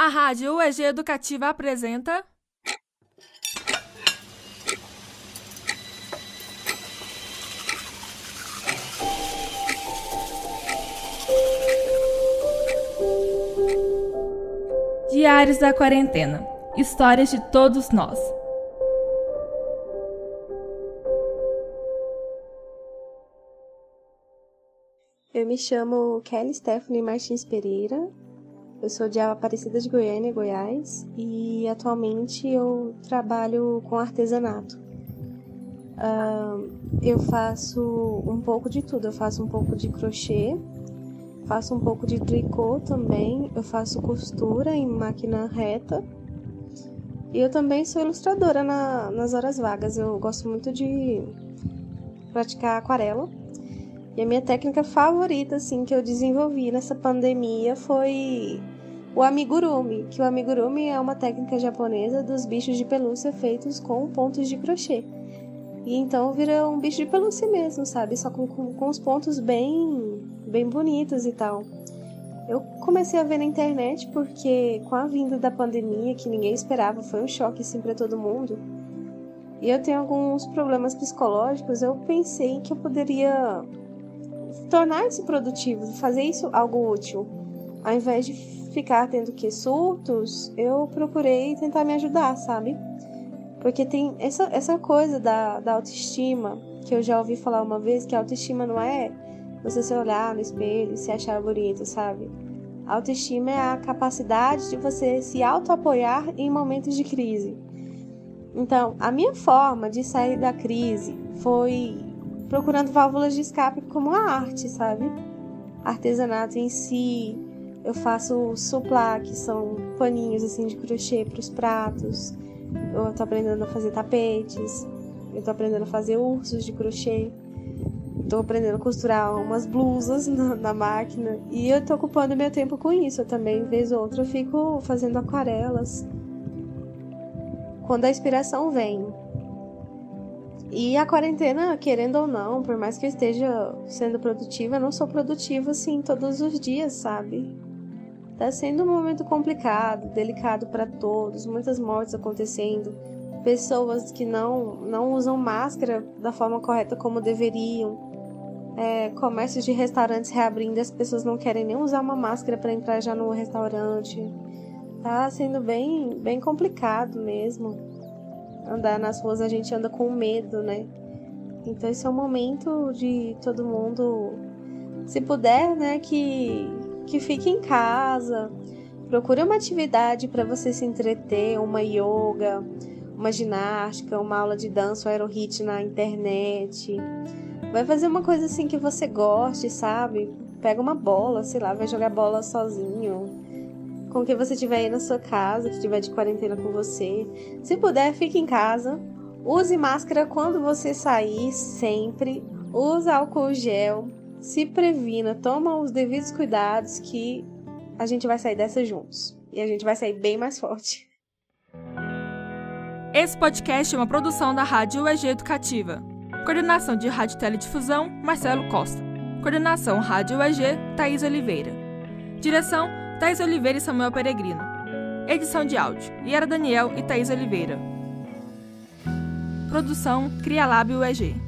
A Rádio UEG Educativa apresenta. Diários da Quarentena Histórias de todos nós. Eu me chamo Kelly Stephanie Martins Pereira, eu sou de Aparecida de Goiânia, Goiás, e atualmente eu trabalho com artesanato. Uh, eu faço um pouco de tudo, eu faço um pouco de crochê, faço um pouco de tricô também, eu faço costura em máquina reta. E eu também sou ilustradora na, nas horas vagas. Eu gosto muito de praticar aquarela. E a minha técnica favorita, assim, que eu desenvolvi nessa pandemia foi o amigurumi, que o amigurumi é uma técnica japonesa dos bichos de pelúcia feitos com pontos de crochê. E então vira um bicho de pelúcia mesmo, sabe? Só com, com, com os pontos bem, bem bonitos e tal. Eu comecei a ver na internet porque com a vinda da pandemia, que ninguém esperava, foi um choque assim para todo mundo. E eu tenho alguns problemas psicológicos, eu pensei que eu poderia tornar isso produtivo, fazer isso algo útil. Ao invés de ficar tendo que surtos, eu procurei tentar me ajudar, sabe? Porque tem essa, essa coisa da, da autoestima, que eu já ouvi falar uma vez, que a autoestima não é você se olhar no espelho e se achar bonito, sabe? A autoestima é a capacidade de você se auto-apoiar em momentos de crise. Então, a minha forma de sair da crise foi procurando válvulas de escape como a arte, sabe? Artesanato em si. Eu faço suplá, que são paninhos assim de crochê para os pratos. Eu tô aprendendo a fazer tapetes. Eu tô aprendendo a fazer ursos de crochê. Tô aprendendo a costurar umas blusas na, na máquina. E eu tô ocupando meu tempo com isso. Eu também, vez ou outra, eu fico fazendo aquarelas. Quando a inspiração vem, e a quarentena, querendo ou não, por mais que eu esteja sendo produtiva, eu não sou produtiva assim todos os dias, sabe? Tá sendo um momento complicado, delicado para todos, muitas mortes acontecendo, pessoas que não, não usam máscara da forma correta como deveriam, é, comércios de restaurantes reabrindo, as pessoas não querem nem usar uma máscara para entrar já no restaurante. Tá sendo bem, bem complicado mesmo andar nas ruas a gente anda com medo, né? Então esse é o momento de todo mundo, se puder, né, que, que fique em casa, procure uma atividade para você se entreter, uma yoga, uma ginástica, uma aula de dança, um aerohit na internet. Vai fazer uma coisa assim que você goste, sabe? Pega uma bola, sei lá, vai jogar bola sozinho com quem você tiver aí na sua casa, que estiver de quarentena com você. Se puder, fique em casa. Use máscara quando você sair, sempre. Use álcool gel. Se previna, toma os devidos cuidados que a gente vai sair dessa juntos. E a gente vai sair bem mais forte. Esse podcast é uma produção da Rádio UEG Educativa. Coordenação de Rádio Teledifusão, Marcelo Costa. Coordenação Rádio UEG, Thaís Oliveira. Direção Thais Oliveira e Samuel Peregrino. Edição de áudio: Yara Daniel e Thais Oliveira. Produção Cria Lab UEG.